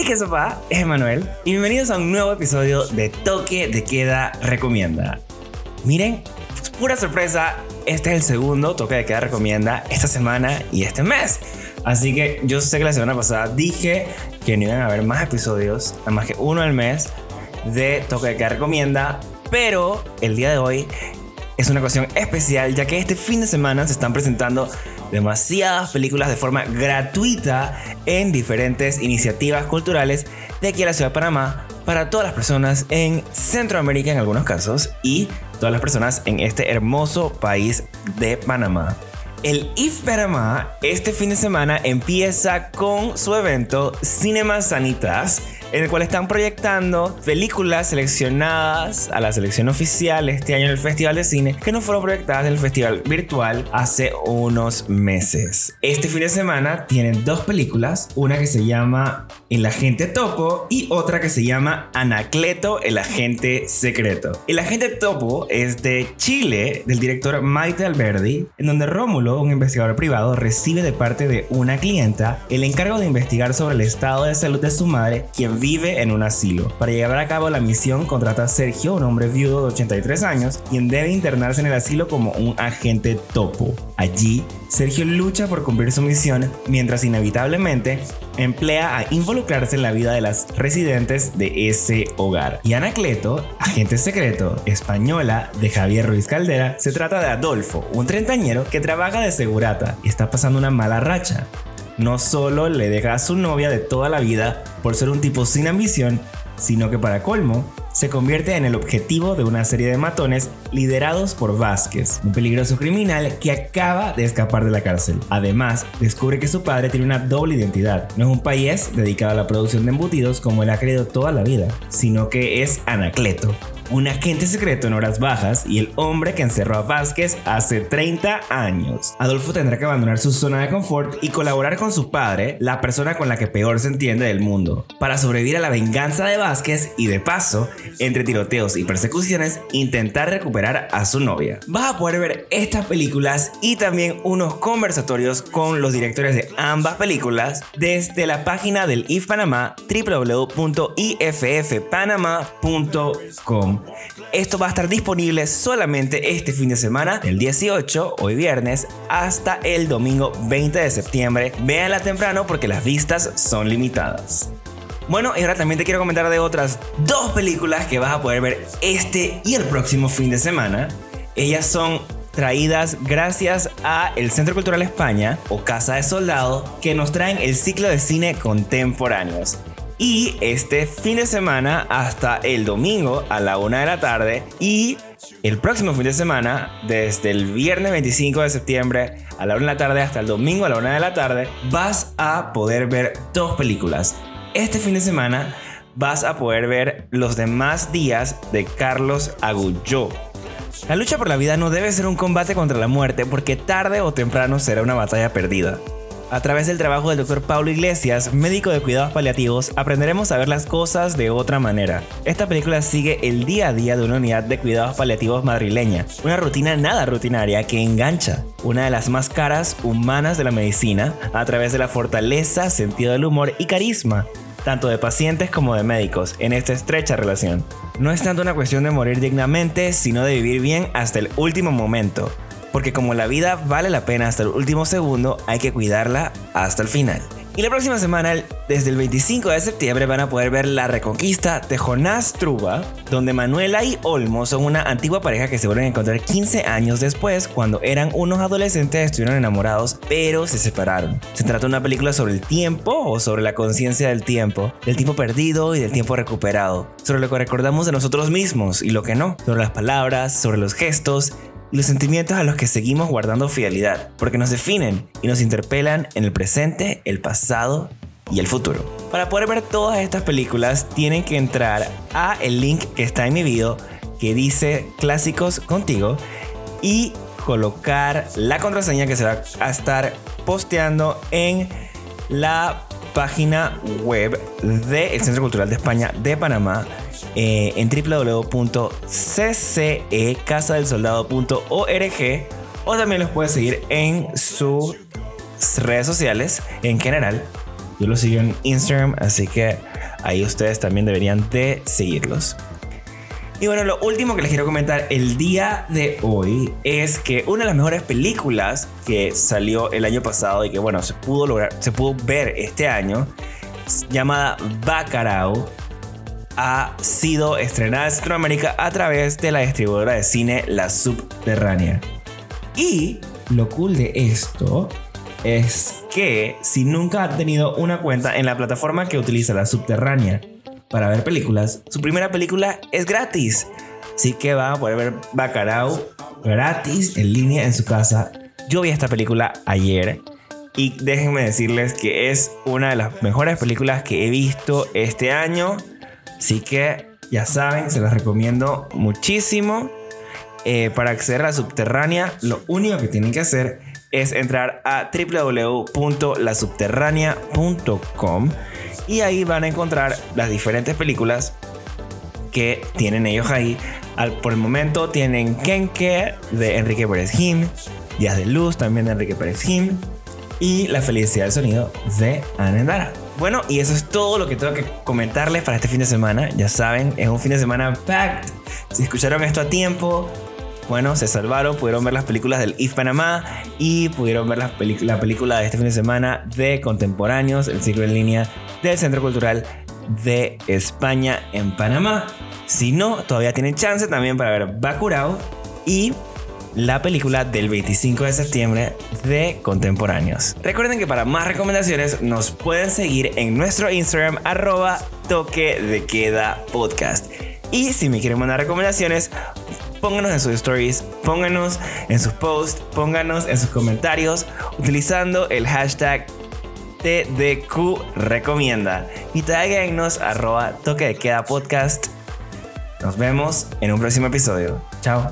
¿Y qué sopa? Es Emanuel y bienvenidos a un nuevo episodio de Toque de Queda Recomienda. Miren, pura sorpresa, este es el segundo Toque de Queda Recomienda esta semana y este mes. Así que yo sé que la semana pasada dije que no iban a haber más episodios, nada más que uno al mes de Toque de Queda Recomienda, pero el día de hoy es una ocasión especial ya que este fin de semana se están presentando demasiadas películas de forma gratuita en diferentes iniciativas culturales de aquí a la ciudad de Panamá para todas las personas en Centroamérica en algunos casos y todas las personas en este hermoso país de Panamá. El IF Panamá este fin de semana empieza con su evento Cinema Sanitas en el cual están proyectando películas seleccionadas a la selección oficial este año en el Festival de Cine que no fueron proyectadas en el Festival Virtual hace unos meses. Este fin de semana tienen dos películas, una que se llama El Agente Topo y otra que se llama Anacleto, el Agente Secreto. El Agente Topo es de Chile, del director Maite Alberdi, en donde Rómulo, un investigador privado, recibe de parte de una clienta el encargo de investigar sobre el estado de salud de su madre, quien vive en un asilo. Para llevar a cabo la misión contrata a Sergio, un hombre viudo de 83 años, quien debe internarse en el asilo como un agente topo. Allí, Sergio lucha por cumplir su misión mientras inevitablemente emplea a involucrarse en la vida de las residentes de ese hogar. Y Anacleto, agente secreto española de Javier Ruiz Caldera, se trata de Adolfo, un treintañero que trabaja de segurata y está pasando una mala racha no solo le deja a su novia de toda la vida por ser un tipo sin ambición, sino que para colmo, se convierte en el objetivo de una serie de matones liderados por Vázquez, un peligroso criminal que acaba de escapar de la cárcel. Además, descubre que su padre tiene una doble identidad. No es un país dedicado a la producción de embutidos como él ha creído toda la vida, sino que es Anacleto, un agente secreto en horas bajas y el hombre que encerró a Vázquez hace 30 años. Adolfo tendrá que abandonar su zona de confort y colaborar con su padre, la persona con la que peor se entiende del mundo, para sobrevivir a la venganza de Vázquez y de paso, entre tiroteos y persecuciones, intentar recuperar a su novia. Vas a poder ver estas películas y también unos conversatorios con los directores de ambas películas desde la página del IF Panamá www.iffpanama.com. Esto va a estar disponible solamente este fin de semana, el 18, hoy viernes, hasta el domingo 20 de septiembre. Véanla temprano porque las vistas son limitadas. Bueno, y ahora también te quiero comentar de otras dos películas que vas a poder ver este y el próximo fin de semana. Ellas son traídas gracias a el Centro Cultural España o Casa de Soldado que nos traen el ciclo de cine contemporáneos. Y este fin de semana hasta el domingo a la una de la tarde y el próximo fin de semana, desde el viernes 25 de septiembre a la 1 de la tarde hasta el domingo a la 1 de la tarde, vas a poder ver dos películas. Este fin de semana vas a poder ver los demás días de Carlos Agulló. La lucha por la vida no debe ser un combate contra la muerte porque tarde o temprano será una batalla perdida. A través del trabajo del doctor Pablo Iglesias, médico de cuidados paliativos, aprenderemos a ver las cosas de otra manera. Esta película sigue el día a día de una unidad de cuidados paliativos madrileña, una rutina nada rutinaria que engancha, una de las más caras humanas de la medicina, a través de la fortaleza, sentido del humor y carisma, tanto de pacientes como de médicos, en esta estrecha relación. No es tanto una cuestión de morir dignamente, sino de vivir bien hasta el último momento porque como la vida vale la pena hasta el último segundo, hay que cuidarla hasta el final. Y la próxima semana, desde el 25 de septiembre, van a poder ver La Reconquista de Jonás Truba, donde Manuela y Olmo son una antigua pareja que se vuelven a encontrar 15 años después, cuando eran unos adolescentes, estuvieron enamorados, pero se separaron. Se trata de una película sobre el tiempo o sobre la conciencia del tiempo, del tiempo perdido y del tiempo recuperado, sobre lo que recordamos de nosotros mismos y lo que no, sobre las palabras, sobre los gestos los sentimientos a los que seguimos guardando fidelidad, porque nos definen y nos interpelan en el presente, el pasado y el futuro. Para poder ver todas estas películas tienen que entrar a el link que está en mi video que dice clásicos contigo y colocar la contraseña que se va a estar posteando en la página web del Centro Cultural de España de Panamá eh, en www.ccecasadelsoldado.org o también los puedes seguir en sus redes sociales en general Yo los sigo en Instagram, así que ahí ustedes también deberían de seguirlos. Y bueno, lo último que les quiero comentar el día de hoy es que una de las mejores películas que salió el año pasado y que bueno, se pudo lograr, se pudo ver este año, llamada Baccarao, ha sido estrenada en Centroamérica a través de la distribuidora de cine La Subterránea. Y lo cool de esto es que si nunca ha tenido una cuenta en la plataforma que utiliza La Subterránea, para ver películas, su primera película es gratis. Así que van a poder ver Bacalao gratis en línea en su casa. Yo vi esta película ayer y déjenme decirles que es una de las mejores películas que he visto este año. Así que ya saben, se las recomiendo muchísimo. Eh, para acceder a la subterránea, lo único que tienen que hacer es entrar a www.lasubterránea.com y ahí van a encontrar las diferentes películas que tienen ellos ahí. Al, por el momento tienen Kenke de Enrique Pérez Jim, Días de Luz también de Enrique Pérez Jim y La Felicidad del Sonido de Anendara. Bueno, y eso es todo lo que tengo que comentarles para este fin de semana. Ya saben, es un fin de semana packed. Si escucharon esto a tiempo, bueno, se salvaron, pudieron ver las películas del IF Panamá y pudieron ver la, la película de este fin de semana de Contemporáneos, el ciclo en línea del Centro Cultural de España en Panamá. Si no, todavía tienen chance también para ver Bacurao y la película del 25 de septiembre de Contemporáneos. Recuerden que para más recomendaciones nos pueden seguir en nuestro Instagram arroba toque de queda podcast. Y si me quieren mandar recomendaciones, pónganos en sus stories, pónganos en sus posts, pónganos en sus comentarios utilizando el hashtag TDQ recomienda y taguennos arroba toque podcast. Nos vemos en un próximo episodio. Chao.